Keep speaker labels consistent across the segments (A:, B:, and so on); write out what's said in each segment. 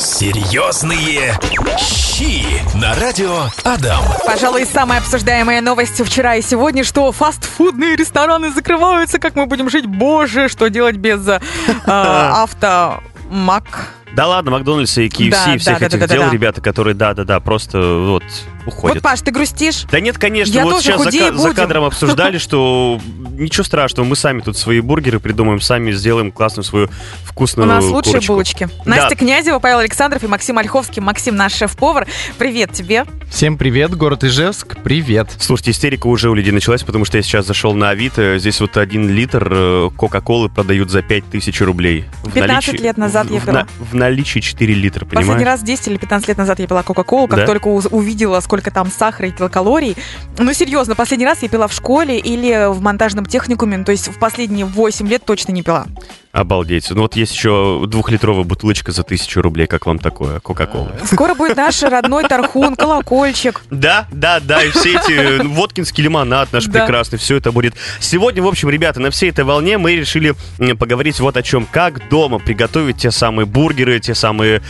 A: Серьезные щи на радио Адам.
B: Пожалуй, самая обсуждаемая новость вчера и сегодня, что фастфудные рестораны закрываются, как мы будем жить, боже, что делать без э, автомак.
C: Да ладно, Макдональдс и KFC
B: Да,
C: и всех
B: да, да,
C: этих
B: да, да,
C: дел,
B: да.
C: ребята, которые, да-да-да, просто вот уходят.
B: Вот, Паш, ты грустишь?
C: Да нет, конечно,
B: Я
C: вот
B: тоже
C: сейчас за, за
B: будем.
C: кадром обсуждали, что ничего страшного, мы сами тут свои бургеры придумаем, сами сделаем классную свою
B: У
C: вкусную
B: нас лучшие
C: курочку.
B: булочки.
C: Да.
B: Настя Князева, Павел Александров и Максим Ольховский. Максим, наш шеф-повар. Привет тебе.
D: Всем привет, город Ижевск, привет.
C: Слушайте, истерика уже у людей началась, потому что я сейчас зашел на Авито, здесь вот один литр э, Кока-Колы продают за 5000 рублей. В
B: 15 лет назад
C: в,
B: я
C: в
B: пила.
C: на- в наличии 4 литра,
B: Последний
C: понимаешь?
B: раз 10 или 15 лет назад я пила Кока-Колу, как
C: Да?
B: только увидела, сколько там сахара и килокалорий. Ну, серьезно, последний раз я пила в школе или в монтажном техникуме, ну, то есть в последние 8 лет точно не пила.
C: Обалдеть. Ну вот есть еще двухлитровая бутылочка за 1000 рублей, как вам такое, Кока-Колы?
B: Скоро будет наш родной тархун, колокольчик.
C: Да, да, да, и все эти ну, водкинский лимонад наш
B: Да.
C: прекрасный, все это будет. Сегодня, в общем, ребята, на всей этой волне мы решили поговорить вот о чем. Как дома приготовить те самые бургеры, те самые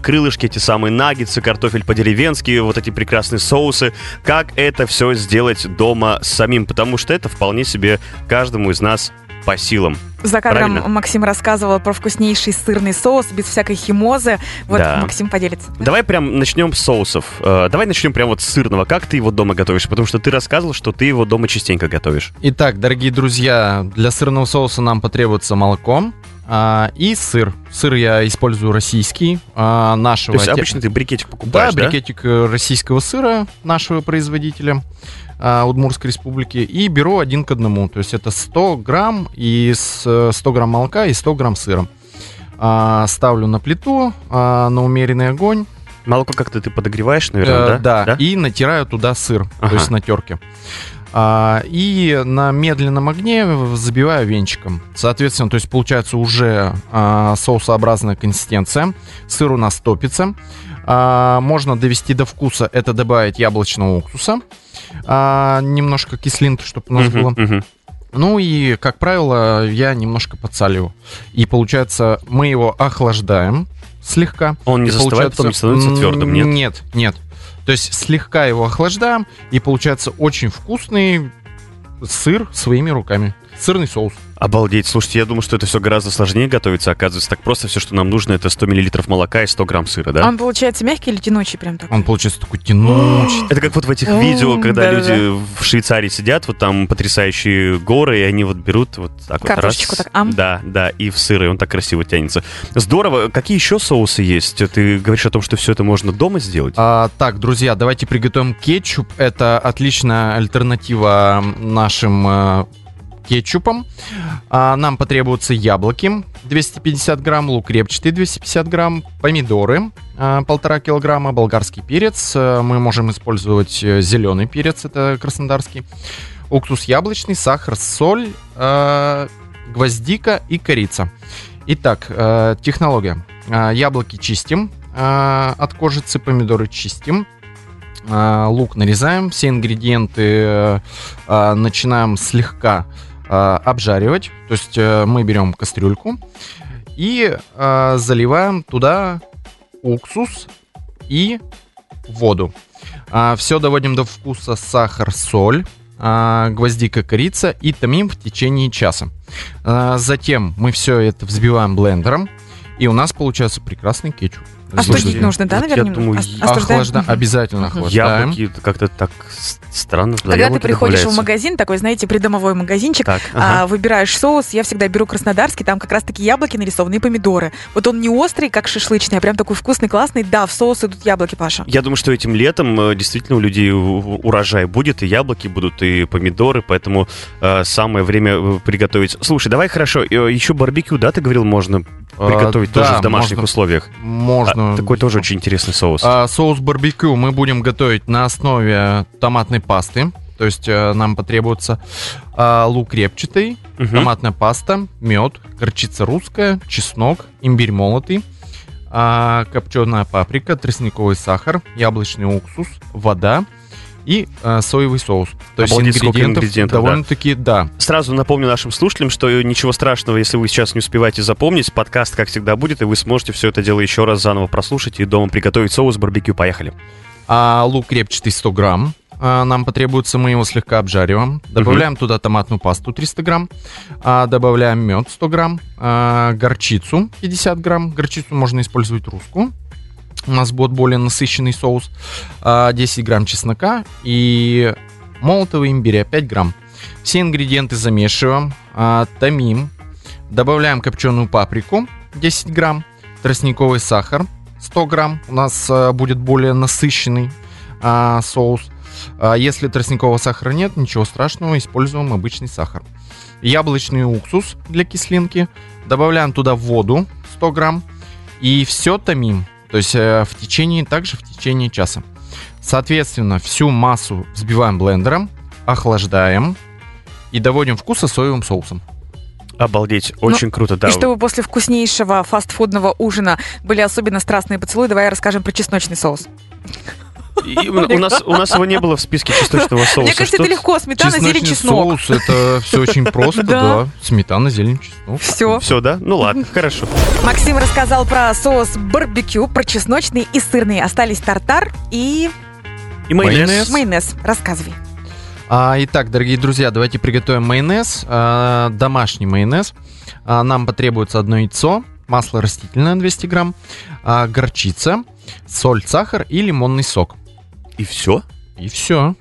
C: крылышки, те самые наггетсы, картофель по-деревенски, вот эти прекрасные соусы. Как это все сделать дома самим, потому что это вполне себе каждому из нас по силам.
B: За кадром
C: Правильно.
B: Максим рассказывал про вкуснейший сырный соус без всякой химозы. Вот
C: Да.
B: Максим поделится.
C: Давай прям начнем с соусов. Э, давай начнем прям вот с сырного. Как ты его дома готовишь? Потому что ты рассказывал, что ты его дома частенько готовишь.
D: Итак, дорогие друзья, для сырного соуса нам потребуется молоко а, и сыр. Сыр я использую российский, а, нашего.
C: То есть обычно ты брикетик
D: Да,
C: покупаешь, да?
D: брикетик э, российского сыра нашего производителя а, Удмуртской республики и беру один к одному. То есть это 100 грамм и с, э, 100 грамм молока и 100 грамм сыра. А, ставлю на плиту а, на умеренный огонь.
C: Молоко как-то ты подогреваешь,
D: Э,
C: наверное, да?
D: да, и натираю туда сыр,
C: Ага.
D: то есть на терке. А, и на медленном огне забиваю венчиком. Соответственно, то есть получается уже а, соусообразная консистенция. Сыр у нас топится. А, можно довести до вкуса, это добавить яблочного уксуса. А, немножко кислинки, чтобы у нас
C: Мгм,
D: было.
C: мгм.
D: Ну и, как правило, я немножко подсаливаю. И получается, мы его охлаждаем слегка.
C: Он не застывает, потом не становится твердым, нет?
D: Нет, нет. То есть слегка его охлаждаем, и получается очень вкусный сыр своими руками. Сырный соус.
C: Обалдеть. Слушайте, я думаю, что это все гораздо сложнее готовится. Оказывается, так просто все, что нам нужно, это 100 миллилитров молока и 100 грамм сыра, да?
B: Он получается мягкий или тянучий прям такой?
D: Он получается такой тянучий.
C: Это как вот в этих видео, когда люди в Швейцарии сидят, вот там потрясающие горы, и они вот берут вот так вот раз.
B: так, ам.
C: Да, да, и в сыр, и он так красиво тянется. Здорово. Какие еще соусы есть? Ты говоришь о том, что все это можно дома сделать?
D: А, так, друзья, давайте приготовим кетчуп. Это отличная альтернатива нашим э, кетчупам. А, нам потребуются яблоки 250 грамм, лук репчатый 250 грамм, помидоры а, полтора килограмма, болгарский перец. э, Мы можем использовать зеленый перец, это краснодарский. Уксус яблочный, сахар, соль, э, гвоздика и корица. Итак, э, технология. Яблоки чистим от кожицы, помидоры чистим. Лук нарезаем, все ингредиенты э, начинаем слегка обжаривать. То есть э, мы берем кастрюльку и а, заливаем туда уксус и воду. Все доводим до вкуса сахар, соль, а, гвоздика, корица и томим в течение часа. А, Затем мы все это взбиваем блендером, и у нас получается прекрасный кетчуп.
B: Остудить
C: Слушайте,
B: нужно, да,
C: вот я
B: наверное?
C: думаю, я-
B: остуждаем?
D: Охлажда-. Обязательно охлаждаем.
C: Яблоки как-то так странно.
B: Когда ты приходишь в магазин, такой, знаете, придомовой магазинчик,
C: Так,
B: а, выбираешь соус, я всегда беру краснодарский, там как раз-таки яблоки нарисованы и помидоры. Вот он не острый, как шашлычный, а прям такой вкусный, классный. Да, в соус идут яблоки, Паша.
C: Я думаю, что этим летом э, действительно у людей урожай будет, и яблоки будут, и помидоры, поэтому э, самое время э, приготовить. Слушай, давай хорошо, э, еще барбекю, да, ты говорил, можно
D: А,
C: приготовить
D: да,
C: тоже в домашних
D: можно-
C: условиях.
D: Можно.
C: А, такой тоже очень интересный соус.
D: А, соус барбекю мы будем готовить на основе томатной пасты. То есть э, нам потребуется а, лук репчатый,
C: Мгм.
D: томатная паста, мед, горчица русская, чеснок, имбирь молотый, а, копченая паприка, тростниковый сахар, яблочный уксус, вода и э, соевый соус. То есть
C: Обалдеть, сколько
D: ингредиентов,
C: ингредиентов, да.
D: довольно-таки, да.
C: Сразу напомню нашим слушателям, что ничего страшного, если вы сейчас не успеваете запомнить, подкаст, как всегда, будет, и вы сможете все это дело еще раз заново прослушать и дома приготовить соус барбекю. Поехали.
D: А лук репчатый 100 грамм. а, Нам потребуется, мы его слегка обжариваем. Добавляем туда томатную пасту 300 грамм. а, Добавляем мед 100 грамм. а, Горчицу 50 грамм. Горчицу можно использовать русскую. У нас будет более насыщенный соус. а, 10 грамм чеснока и молотого имбиря 5 грамм. Все ингредиенты замешиваем, а, томим. Добавляем копченую паприку 10 грамм. Тростниковый сахар 100 грамм. У нас а, будет более насыщенный а, соус. А если тростникового сахара нет, ничего страшного, используем обычный сахар. Яблочный уксус для кислинки. Добавляем туда воду 100 грамм. И все томим. То есть э, в течение, также в течение часа. Соответственно, всю массу взбиваем блендером, охлаждаем и доводим вкуса соевым соусом.
C: Обалдеть, очень круто, да.
B: И чтобы после вкуснейшего фастфудного ужина были особенно страстные поцелуи, давай расскажем про чесночный соус.
C: И у, нас, у нас его не было в списке чесночного соуса.
B: Мне кажется,
C: Что-
B: это легко. Сметана, зелень, чеснок.
D: соус, это все очень просто,
B: Да.
D: да. Сметана, зелень, чеснок.
B: Все.
C: Все, да? Ну ладно, хорошо.
B: Максим рассказал про соус барбекю, про чесночный и сырный. Остались тартар и
C: И майонез.
D: Майонез.
B: майонез. Рассказывай.
D: А, итак, дорогие друзья, давайте приготовим майонез, а, домашний майонез. А, нам потребуется одно яйцо, масло растительное 200 грамм, а, горчица, соль, сахар и лимонный сок.
C: И все?
D: И все.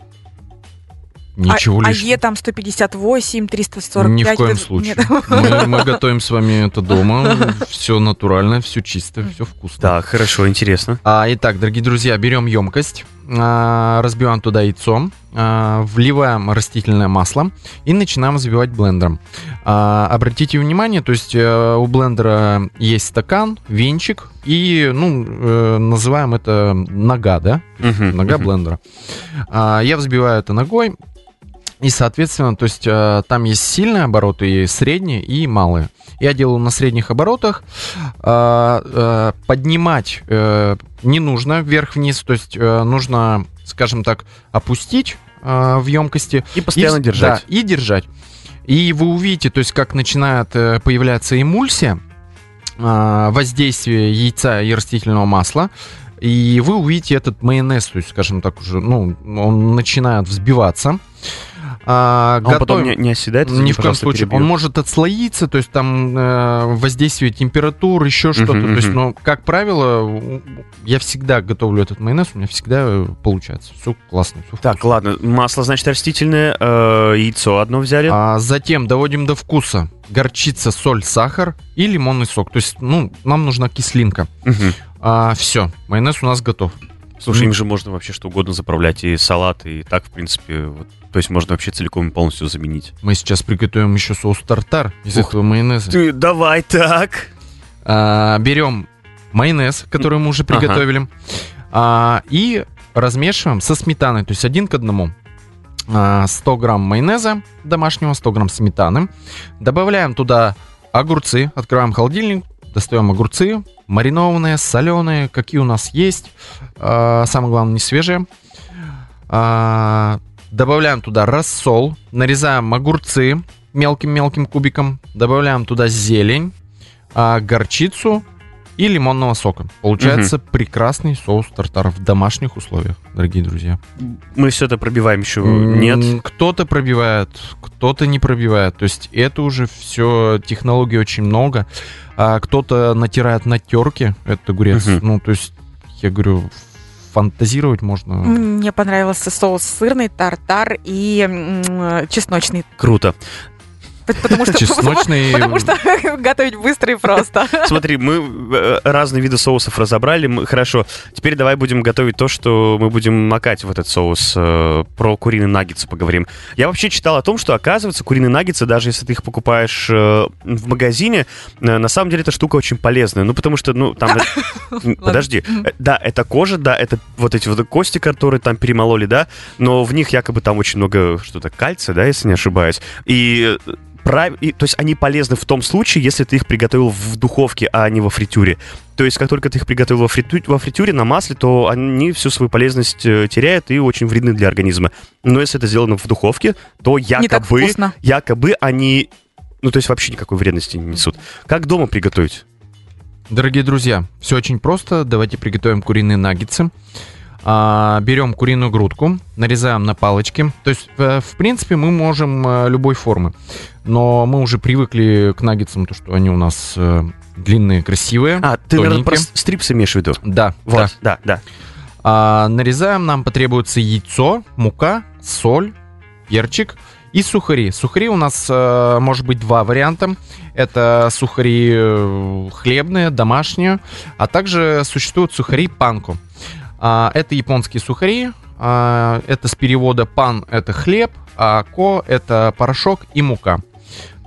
D: Ничего
B: а, а
D: лишнего.
B: Е там 158, 345.
D: Ни в коем
B: Нет.
D: случае. Мы, мы готовим с вами это дома. Все натурально, все чисто, все вкусно.
C: Так, хорошо, интересно.
D: А, итак, дорогие друзья, берем емкость, а, разбиваем туда яйцо, вливаем растительное масло и начинаем взбивать блендером. А, обратите внимание, то есть э, у блендера есть стакан, венчик и, ну, э, называем это нога, да?
C: Мгм,
D: Нога
C: мгм.
D: блендера. А, я взбиваю это ногой. И, соответственно, то есть э, там есть сильные обороты, и средние, и малые. Я делаю на средних оборотах. А, э, поднимать э, не нужно вверх-вниз, то есть э, нужно, скажем так, опустить э, в емкости.
C: И постоянно
D: И-
C: держать.
D: Да, и держать. И вы увидите, то есть как начинает э, появляться эмульсия, а, воздействие яйца и растительного масла, и вы увидите этот майонез, то есть, скажем так, уже, ну, он начинает взбиваться. А,
C: А он потом
D: готовим-
C: не, не оседает?
D: ни в коем случае.
C: перебью.
D: Он может отслоиться, то есть там э, воздействие температур, еще что-то.
C: Мгм,
D: То есть,
C: мгм.
D: ну, как правило, я всегда готовлю этот майонез, у меня всегда э, получается. Все классно, все
C: Так, ладно, масло, значит, растительное, э, яйцо одно взяли.
D: А затем доводим до вкуса горчица, соль, сахар и лимонный сок. То есть, ну, нам нужна кислинка.
C: Мгм.
D: все, майонез у нас готов.
C: Слушай, им же можно вообще что угодно заправлять, и салат, и так, в принципе, вот, то есть можно вообще целиком и полностью заменить.
D: Мы сейчас приготовим еще соус тартар из
C: Ух
D: этого майонеза.
C: Ты давай так.
D: А, берем майонез, который мы уже
C: Ага.
D: приготовили, а, и размешиваем со сметаной, то есть один к одному. А, 100 грамм майонеза домашнего, 100 грамм сметаны. Добавляем туда огурцы, открываем холодильник, достаем огурцы, маринованные, соленые, какие у нас есть. А, самое главное, не свежие. А, добавляем туда рассол, нарезаем огурцы мелким-мелким кубиком, добавляем туда зелень, а, горчицу и лимонного сока. Получается прекрасный соус тартар в домашних условиях, дорогие друзья.
C: Мы все это пробиваем еще. Нет.
D: Кто-то пробивает, кто-то не пробивает. То есть это уже все, технологий очень много. А кто-то натирает на терке, это огурец.
C: Мгм.
D: Ну, то есть, я говорю, фантазировать можно.
B: Мне понравился соус сырный, тартар и м, чесночный.
C: Круто.
B: Потому что,
D: Чесночный.
B: потому что готовить быстро и просто.
C: Смотри, мы э, разные виды соусов разобрали. Мы- Хорошо. Теперь давай будем готовить то, что мы будем макать в этот соус. Э, Про куриные наггетсы поговорим. Я вообще читал о том, что, оказывается, куриные наггетсы, даже если ты их покупаешь э, в магазине, на самом деле эта штука очень полезная. Ну, потому что, ну, там... Подожди, да, это кожа, да, это вот эти вот кости, которые там перемололи, да, но в них якобы там очень много что-то кальция, да, если не ошибаюсь. И прав- и, то есть они полезны в том случае, если ты их приготовил в духовке, а не во фритюре. То есть как только ты их приготовил во, фритю- во фритюре на масле, то они всю свою полезность э, теряют и очень вредны для организма. Но если это сделано в духовке, то
B: Не так
C: якобы, якобы они, ну то есть вообще никакой вредности не несут. Как дома приготовить?
D: Дорогие друзья, все очень просто. Давайте приготовим куриные наггетсы. А, берем куриную грудку, нарезаем на палочки. То есть, э, в принципе, мы можем э, любой формы. Но мы уже привыкли к наггетсам, то, что они у нас э, длинные, красивые.
C: А, ты, наверное, про
D: тоненькие.
C: стрипсы имеешь в виду?
D: Да,
C: Вот, да, да.
D: А, нарезаем, нам потребуется яйцо, мука, соль, перчик и сухари. Сухари у нас э, может быть два варианта. Это сухари хлебные, домашние, а также существуют сухари панку. А, это японские сухари. а, это с перевода пан это хлеб, а ко это порошок и мука.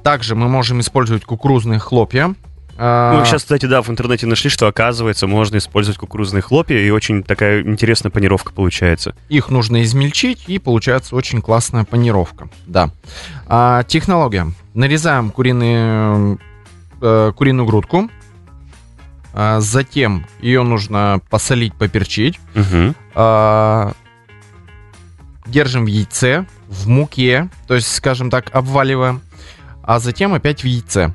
D: Также мы можем использовать кукурузные хлопья. А,
C: Мы сейчас, кстати, да, в интернете нашли, что, оказывается, можно использовать кукурузные хлопья, и очень такая интересная панировка получается.
D: Их нужно измельчить, и получается очень классная панировка. Да. А, технология. Нарезаем куриные, э, куриную грудку. А, затем ее нужно посолить, поперчить. А, держим в яйце, в муке, то есть, скажем так, обваливаем. А затем опять в яйце.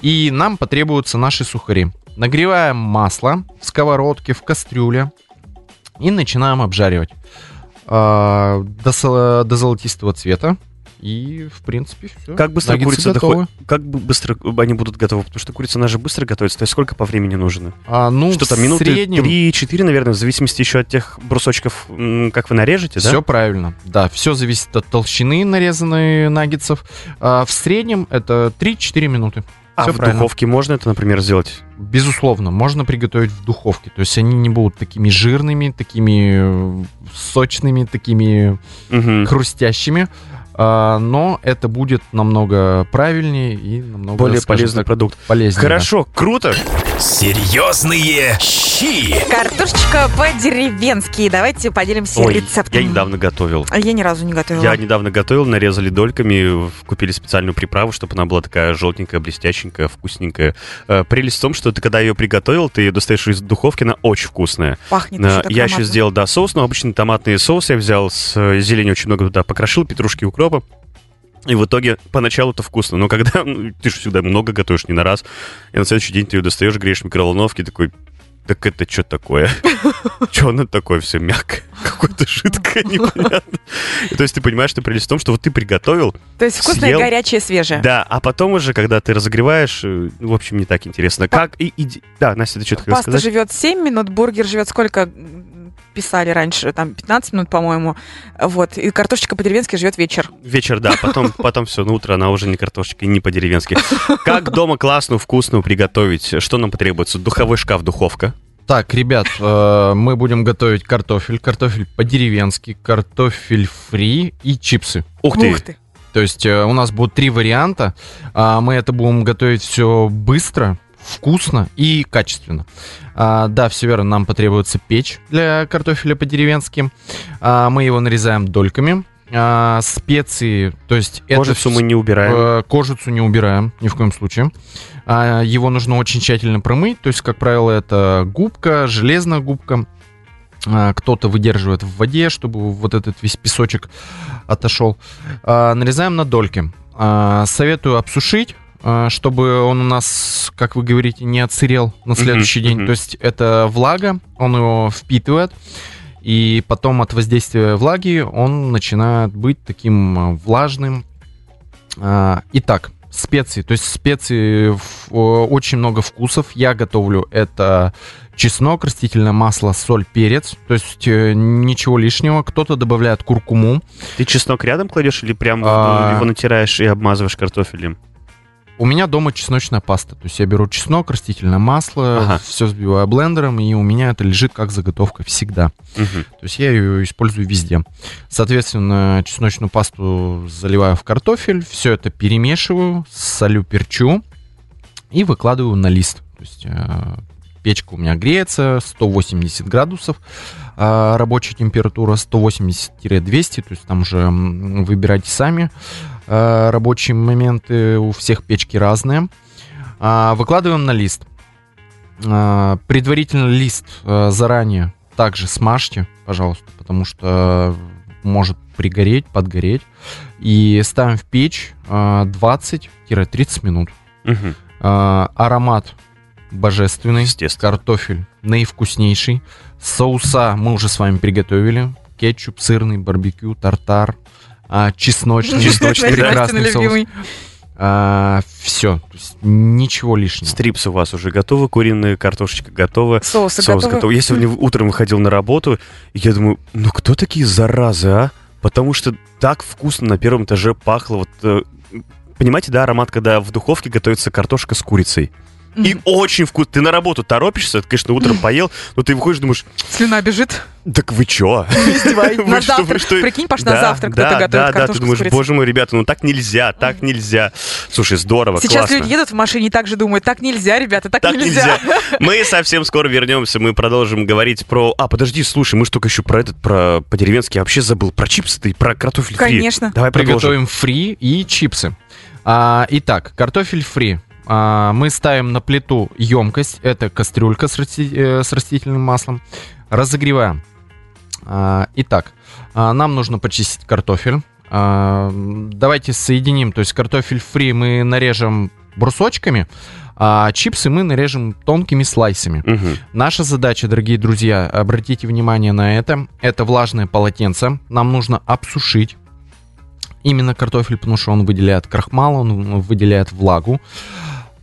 D: И нам потребуются наши сухари. Нагреваем масло в сковородке, в кастрюле. И начинаем обжаривать. А, до золотистого цвета. И, в принципе, все.
C: Как быстро курица доходит? Как бы быстро они будут готовы? Потому что курица, она же быстро готовится. То есть сколько по времени нужно?
D: А, ну,
C: что
D: в
C: там, минуты
D: среднем
C: 3-4, наверное, в зависимости еще от тех брусочков, как вы нарежете, да?
D: Все правильно. Да, все зависит от толщины нарезанной наггетсов. А, в среднем это 3-4 минуты.
C: А
D: Всё
C: в
D: правильно.
C: духовке можно это, например, сделать?
D: Безусловно, можно приготовить в духовке. То есть они не будут такими жирными, такими э, сочными, такими
C: Мгм.
D: хрустящими. А, но это будет намного правильнее и намного
C: Более
D: скажем
C: полезный
D: так,
C: продукт.
D: полезнее.
C: Хорошо, круто.
A: Серьезные щи.
B: Картошечка по-деревенски. Давайте поделимся
C: Ой,
B: рецептом.
C: я недавно готовил.
B: А Я ни разу не готовила.
C: Я недавно готовил, нарезали дольками, купили специальную приправу, чтобы она была такая желтенькая, блестященькая, вкусненькая. Э, Прелесть в том, что ты когда ее приготовил, ты ее достаешь из духовки, она очень вкусная.
B: Пахнет
C: Э,
B: еще так
C: Я еще сделал, да, соус, но обычный томатный соус я взял с э, зелени очень много туда покрошил, петрушки, укропа. И в итоге поначалу это вкусно, но когда ну, ты же всегда много готовишь, не на раз, и на следующий день ты ее достаешь, греешь в микроволновке, такой, так это что такое? Что оно такое все мягкое? Какое-то жидкое, непонятно. То есть ты понимаешь, что прелесть в том, что вот ты приготовил,
B: То есть вкусное,
C: съел.
B: горячее, свежее.
C: да, а потом уже, когда ты разогреваешь, э, в общем, не так интересно. Как и... и- Да, Настя, ты что-то хотела
B: Паста
C: сказать?
B: живет 7 минут, бургер живет сколько? Писали раньше, там 15 минут, по-моему. Вот. И картошечка по-деревенски живет вечер.
C: Вечер, да, потом, потом все, на утро она уже не картошечка и не по-деревенски. Как дома классную, вкусную приготовить? Что нам потребуется? Духовой шкаф, духовка.
D: Так, ребят, э, мы будем готовить картофель, картофель по-деревенски, картофель фри и чипсы.
C: Ух ты!
B: Ух ты.
D: То есть э, у нас будут три варианта. А, Мы это будем готовить все быстро, вкусно и качественно. А, Да, все верно, нам потребуется печь для картофеля по-деревенски. А, Мы его нарезаем дольками. А, Специи, то есть это
C: Кожицу
D: вс-
C: мы не убираем.
D: Э, Кожицу не убираем, ни в коем случае. А, Его нужно очень тщательно промыть. То есть, как правило, это губка, железная губка. А, Кто-то выдерживает в воде, чтобы вот этот весь песочек отошел. А, Нарезаем на дольки. А, Советую обсушить чтобы он у нас, как вы говорите, не отсырел на следующий день.
C: мгм.
D: То есть это влага, он его впитывает, и потом от воздействия влаги он начинает быть таким а, влажным. А, Итак, специи. То есть специи очень много вкусов. Я готовлю это чеснок, растительное масло, соль, перец. То есть э, ничего лишнего. Кто-то добавляет куркуму.
C: Ты чеснок рядом кладешь или прям
D: А.
C: его натираешь и обмазываешь картофелем?
D: У меня дома чесночная паста. То есть я беру чеснок, растительное масло,
C: Ага.
D: все взбиваю блендером, и у меня это лежит как заготовка всегда.
C: Мгм.
D: То есть я ее использую везде. Соответственно, чесночную пасту заливаю в картофель, все это перемешиваю, солю, перчу и выкладываю на лист. То есть э, печка у меня греется, 180 градусов, а, рабочая температура 180-200, то есть там уже выбирайте сами. Рабочие моменты у всех печки разные. А, Выкладываем на лист. А, Предварительно лист а, заранее также смажьте, пожалуйста, потому что может пригореть, подгореть. И ставим в печь а, 20-30 минут.
C: Мгм.
D: А, Аромат божественный. Картофель наивкуснейший. Соуса мы уже с вами приготовили. Кетчуп, сырный, барбекю, тартар, а, чесночный,
C: Чесночный,
D: прекрасный соус.
B: любимый.
D: все, ничего лишнего.
C: Стрипсы у вас уже готовы, куриная картошечка готова.
B: Соусы
C: Соус
B: готовы?
C: готов. Я сегодня утром выходил на работу, и я думаю, ну кто такие заразы, а? Потому что так вкусно на первом этаже пахло. Вот, э, понимаете, да, аромат, когда в духовке готовится картошка с курицей. И очень вкусно. Ты на работу торопишься, ты, конечно, утром поел, но ты выходишь, думаешь,
B: Слюна бежит.
C: так вы чё?
B: На завтрак. Прикинь, Паш,
C: Да,
B: на завтрак
C: да,
B: кто-то готовит
C: да, да, ты думаешь, боже мой, ребята, ну так нельзя, так нельзя. Слушай, здорово,
B: Сейчас люди едут в машине и так же думают, так нельзя, ребята, так,
C: Так
B: нельзя.
C: Мы совсем скоро вернемся, мы продолжим говорить про... А, подожди, слушай, мы же только еще про этот, про по-деревенски я вообще забыл. Про чипсы ты, про картофель фри.
B: Конечно.
C: Давай.
D: Приготовим фри и чипсы. А, итак, картофель фри. А, мы ставим на плиту емкость. Это кастрюлька с, э, растительным маслом. Разогреваем. А, итак, а, нам нужно почистить картофель. Давайте соединим. То есть картофель фри мы нарежем брусочками, а чипсы мы нарежем тонкими слайсами.
C: Мгм.
D: Наша задача, дорогие друзья, обратите внимание на это. Это влажное полотенце. Нам нужно обсушить именно картофель, потому что он выделяет крахмал, он выделяет влагу.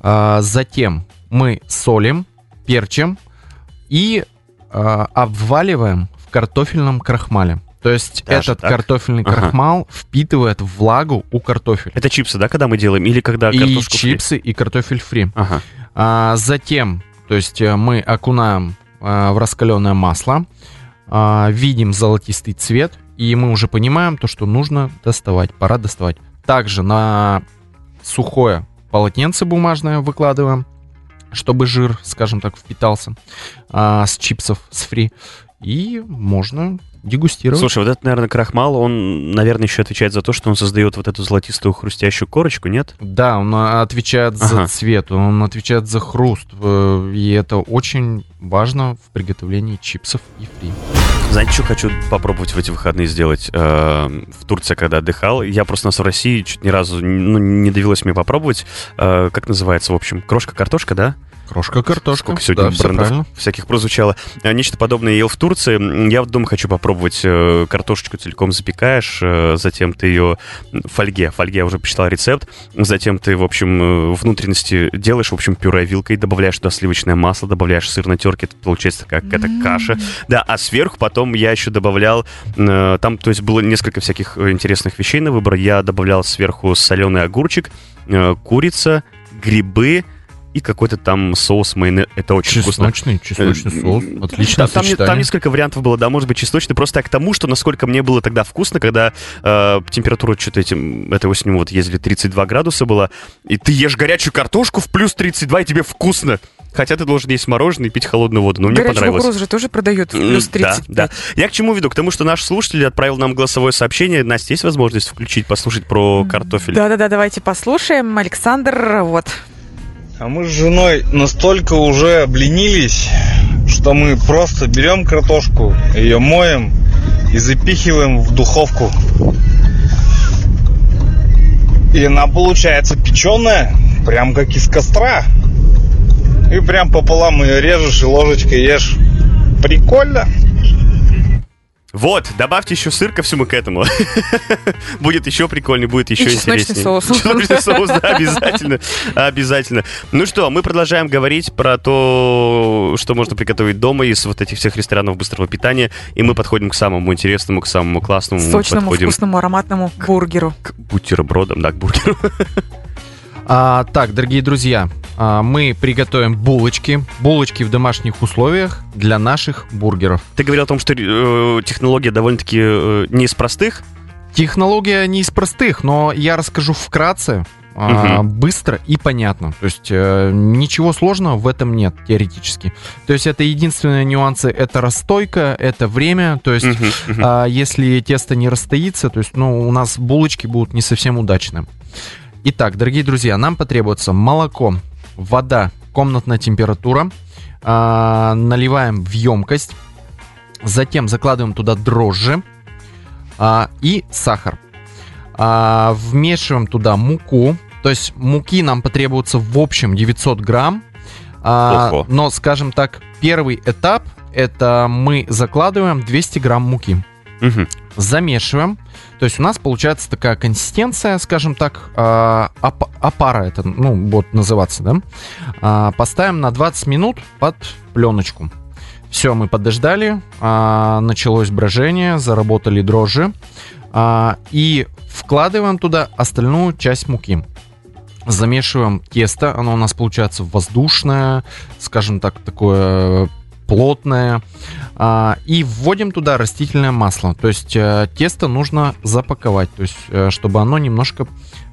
D: А, затем мы солим, перчим и а, обваливаем в картофельном крахмале. То есть
C: Даже
D: этот
C: так?
D: картофельный
C: Ага.
D: крахмал впитывает влагу у картофеля.
C: Это чипсы, да, когда мы делаем? Или когда
D: и
C: картошку фри?
D: чипсы, и картофель фри.
C: Ага.
D: А, затем, то есть э, мы окунаем а, в раскаленное масло, а, видим золотистый цвет, и мы уже понимаем то, что нужно доставать, пора доставать. Также на сухое полотенце бумажное выкладываем, чтобы жир, скажем так, впитался а, с чипсов, с фри, и можно дегустировать.
C: Слушай, вот этот, наверное, крахмал, он, наверное, еще отвечает за то, что он создает вот эту золотистую хрустящую корочку, нет?
D: Да, он а, отвечает за
C: Ага.
D: цвет, он отвечает за хруст, э, и это очень важно в приготовлении чипсов и фри.
C: Знаете, что хочу попробовать в эти выходные сделать? Э, В Турции, когда отдыхал, я просто нас в России чуть ни разу ну, не довелось мне попробовать. Э, Как называется, в общем? Крошка-картошка, да?
D: Крошка картошка.
C: Сколько сегодня
D: да,
C: брендов всяких прозвучало. А, Нечто подобное я ел в Турции. Я вот дома хочу попробовать. э, Картошечку целиком запекаешь, э, затем ты ее в фольге. Фольге я уже посчитал рецепт. Затем ты, в общем, э, внутренности делаешь, в общем, пюре вилкой, добавляешь туда сливочное масло, добавляешь сыр на терке. Это получается как какая-то каша. Да, а сверху потом я еще добавлял, там, то есть было несколько всяких интересных вещей на выбор. Я добавлял сверху соленый огурчик, курица, грибы и какой-то там соус майонез. Это очень вкусно.
D: Чесночный, чесночный
C: Э,
D: соус.
C: м,
D: Отличное
C: Там, там,
D: сочетание.
C: там несколько вариантов было, да, может быть, чесночный. Просто я к тому, что насколько мне было тогда вкусно, когда э, температура что-то этим, этой осенью вот ездили 32 градуса была, и ты ешь горячую картошку в плюс 32, и тебе вкусно. Хотя ты должен есть мороженое и пить холодную воду, но мне
B: Горячую
C: понравилось.
B: кукурузу же тоже продают в
C: М,
B: плюс
C: да,
B: 35.
C: да. Я к чему веду? К тому, что наш слушатель отправил нам голосовое сообщение. Настя, есть возможность включить, послушать про картофель?
B: Да-да-да, давайте послушаем. Александр, вот.
E: А мы с женой настолько уже обленились, что мы просто берем картошку, ее моем и запихиваем в духовку. И она получается печеная, прям как из костра. И прям пополам ее режешь и ложечкой ешь. Прикольно.
C: Вот, добавьте еще сыр ко всему к этому. Будет еще прикольнее, будет еще
B: чесночный
C: интереснее.
B: соус.
C: Чесночный соус, да, обязательно. Обязательно. Ну что, мы продолжаем говорить про то, что можно приготовить дома из вот этих всех ресторанов быстрого питания. И мы подходим к самому интересному, к самому классному.
B: Сочному,
C: подходим
B: вкусному, ароматному бургеру.
C: к бутербродам, да, к бургеру.
D: А, так, дорогие друзья, а, мы приготовим булочки. Булочки в домашних условиях для наших бургеров.
C: Ты говорил о том, что э, технология довольно-таки э, не из простых.
D: Технология не из простых, но я расскажу вкратце. а, быстро и понятно. То есть э, ничего сложного в этом нет теоретически. То есть это единственные нюансы, это расстойка, это время. То есть
C: Мгм, мгм.
D: а, если тесто не расстоится, то есть ну, у нас булочки будут не совсем удачные. Итак, дорогие друзья, нам потребуется молоко, вода, комнатная температура. А, наливаем в емкость. Затем закладываем туда дрожжи а, и сахар. А, вмешиваем туда муку. То есть муки нам потребуется в общем 900 грамм.
C: Ого.
D: но, скажем так, первый этап это мы закладываем 200 грамм муки
C: Мгм.
D: замешиваем. То есть у нас получается такая консистенция, скажем так, а, оп- опара это, ну, будет называться, да. А, Поставим на 20 минут под пленочку. Все, мы подождали, а, началось брожение, заработали дрожжи. И вкладываем туда остальную часть муки. Замешиваем тесто, оно у нас получается воздушное, скажем так, такое плотное. А, и вводим туда растительное масло. То есть э, тесто нужно запаковать, то есть э, чтобы оно немножко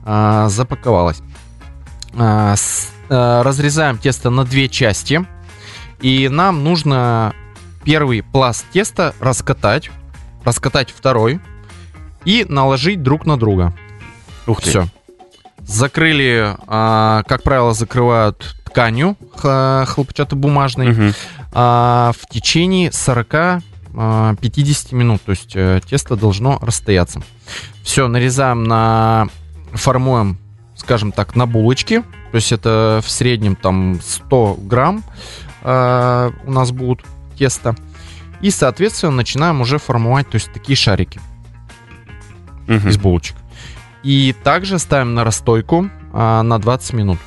D: а, запаковалось. А, э, разрезаем тесто на две части. И нам нужно первый пласт теста раскатать, раскатать второй и наложить друг на друга.
C: Ух ты.
D: Все. Закрыли, как правило, закрывают тканью хлопчатобумажной
C: Мгм.
D: А, в течение 40-50 минут. То есть э, тесто должно расстояться. Все, нарезаем на... формуем, скажем так, на булочки. То есть это в среднем там 100 грамм а, у нас будут тесто. И, соответственно, начинаем уже формовать, то есть такие шарики
C: Мгм.
D: из булочек. И также ставим на расстойку а, на 20 минут.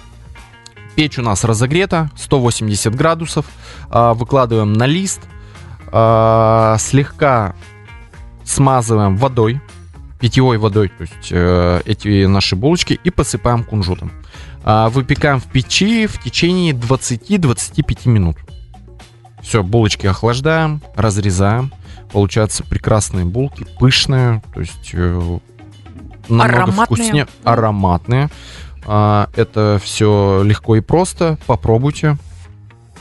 D: Печь у нас разогрета, 180 градусов. А, выкладываем на лист. а, слегка смазываем водой, питьевой водой, то есть э, эти наши булочки, и посыпаем кунжутом. А, выпекаем в печи в течение 20-25 минут. Все, булочки охлаждаем, разрезаем. Получаются прекрасные булки, пышные, то есть э, намного
B: Ароматные.
D: вкуснее, ароматные. А, это все легко и просто. Попробуйте.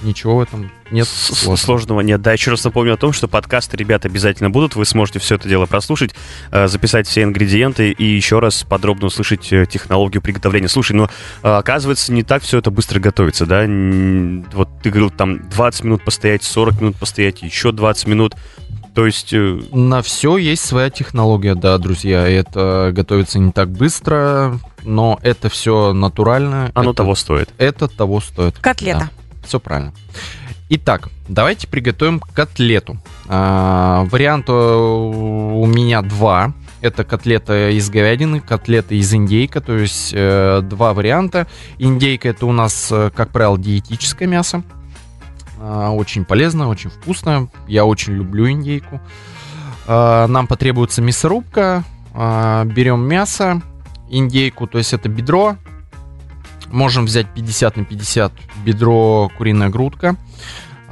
D: Ничего в этом нет сложного.
C: Сложного нет. Да, еще раз напомню о том, что подкасты, ребята, обязательно будут. Вы сможете все это дело прослушать, э, записать все ингредиенты и еще раз подробно услышать э, технологию приготовления. Слушай, ну, э, оказывается, не так все это быстро готовится, да? Вот ты говорил, там 20 минут постоять, 40 минут постоять, еще 20 минут. То есть... э,
D: На все есть своя технология, да, друзья. Это готовится не так быстро, но это все натурально.
C: Оно
D: это,
C: того стоит.
D: Это того стоит.
B: Котлета.
D: Все правильно. Итак, давайте приготовим котлету. А, вариант э, у меня два. Это котлета из говядины, котлета из индейка, то есть э, два варианта. Индейка это у нас, э, как правило, диетическое мясо. А, очень полезно, очень вкусно. Я очень люблю индейку. А, нам потребуется мясорубка. А, берем мясо, индейку, то есть это бедро. Можем взять 50 на 50 бедро, куриная грудка.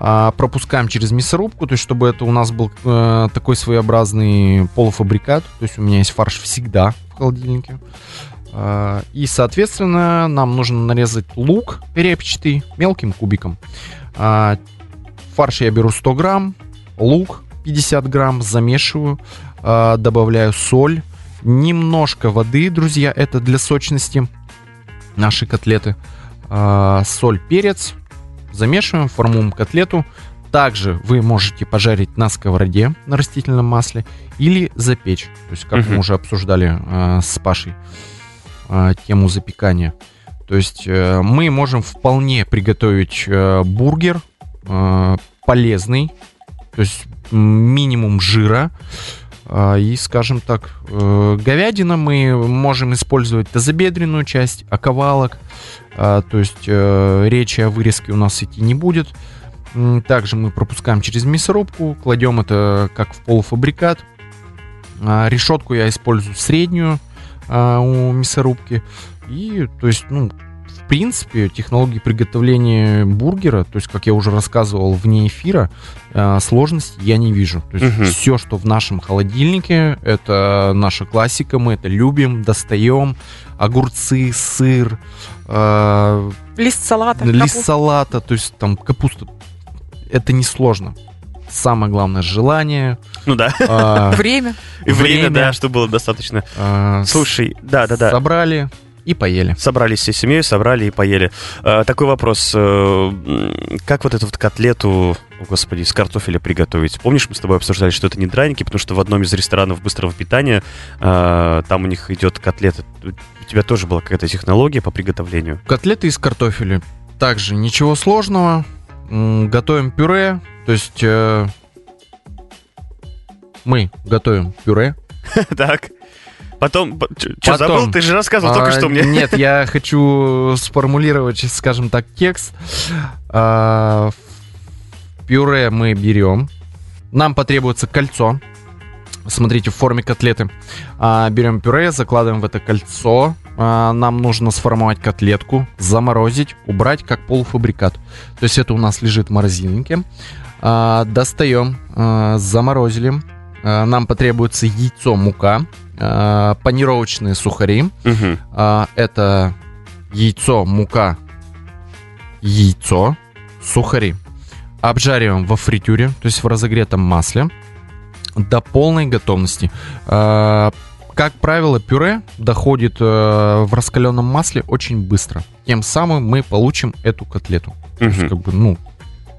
D: А, пропускаем через мясорубку, то есть чтобы это у нас был э, такой своеобразный полуфабрикат. То есть у меня есть фарш всегда в холодильнике. А, и, соответственно, нам нужно нарезать лук репчатый мелким кубиком. А, фарш я беру 100 грамм, лук 50 грамм, замешиваю, добавляю соль, немножко воды, друзья, это для сочности наши котлеты. А, соль, перец, замешиваем, формуем котлету. Также вы можете пожарить на сковороде на растительном масле или запечь. То есть, как
C: Мгм.
D: мы уже обсуждали а, с Пашей а, тему запекания. То есть э, мы можем вполне приготовить э, бургер э, полезный, то есть минимум жира. А, И, скажем так, э, говядина мы можем использовать тазобедренную часть, оковалок. А, То есть э, речи о вырезке у нас идти не будет. Также мы пропускаем через мясорубку, кладем это как в полуфабрикат. А, Решетку я использую среднюю у мясорубки. И, то есть, ну, принципе, технологии приготовления бургера, то есть, как я уже рассказывал вне эфира, э, сложности я не вижу. То есть,
C: Мгм.
D: все, что в нашем холодильнике, это наша классика, мы это любим, достаем. Огурцы, сыр, э,
B: Лист салата.
D: лист
B: капуста.
D: салата, то есть там капуста. Это несложно. Самое главное желание.
C: Ну да.
D: э,
B: Время.
C: И время,
D: Время.
C: да, что было достаточно.
D: э,
C: Слушай, да-да-да.
D: Собрали и поели.
C: Собрались всей семьей, собрали и поели. Э, такой вопрос. э, как вот эту вот котлету, господи, из картофеля приготовить? Помнишь, мы с тобой обсуждали, что это не драники, потому что в одном из ресторанов быстрого питания э, там у них идет котлета. У тебя тоже была какая-то технология по приготовлению?
D: Котлеты из картофеля. Также ничего сложного. Готовим пюре. То есть э, мы готовим пюре.
C: Так. Потом, что, забыл? Ты же рассказывал только
D: А,
C: что мне.
D: Нет, я хочу сформулировать, скажем так, текст. А, пюре мы берем. Нам потребуется кольцо. Смотрите, в форме котлеты. А, берем пюре, закладываем в это кольцо. А, нам нужно сформовать котлетку, заморозить, убрать как полуфабрикат. То есть это у нас лежит в морозильнике. А, достаем, а, заморозили. А, нам потребуется яйцо, мука, а, панировочные сухари.
C: Мгм.
D: А, это яйцо, мука, яйцо, сухари. Обжариваем во фритюре, то есть в разогретом масле до полной готовности. А, как правило, пюре доходит э, в раскаленном масле очень быстро. Тем самым мы получим эту котлету. То есть, как бы, ну,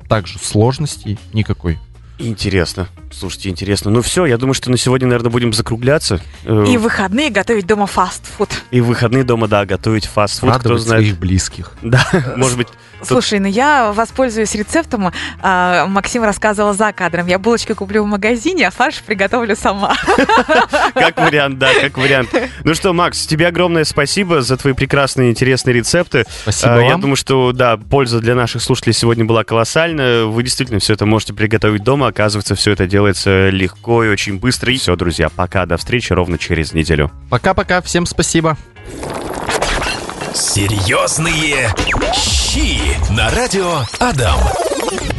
D: также сложностей никакой.
C: Интересно. Слушайте, интересно. Ну все, я думаю, что на сегодня, наверное, будем закругляться. Э,
B: И в выходные готовить дома фастфуд.
C: И в выходные дома, да, готовить фастфуд, кто
D: Радовать
C: знает.
D: своих близких.
C: Да, может быть,
B: Слушай, ну я воспользуюсь рецептом. а, Максим рассказывал за кадром. Я булочки куплю в магазине, а фарш приготовлю сама.
C: как вариант, да, как вариант. Ну что, Макс, тебе огромное спасибо за твои прекрасные, интересные рецепты.
D: Спасибо
C: А, Я думаю, что, да, польза для наших слушателей сегодня была колоссальная. Вы действительно все это можете приготовить дома. Оказывается, все это делается легко и очень быстро. И все, друзья, пока, до встречи ровно через неделю.
D: Пока-пока, всем спасибо.
A: Серьезные щи на радио Адам.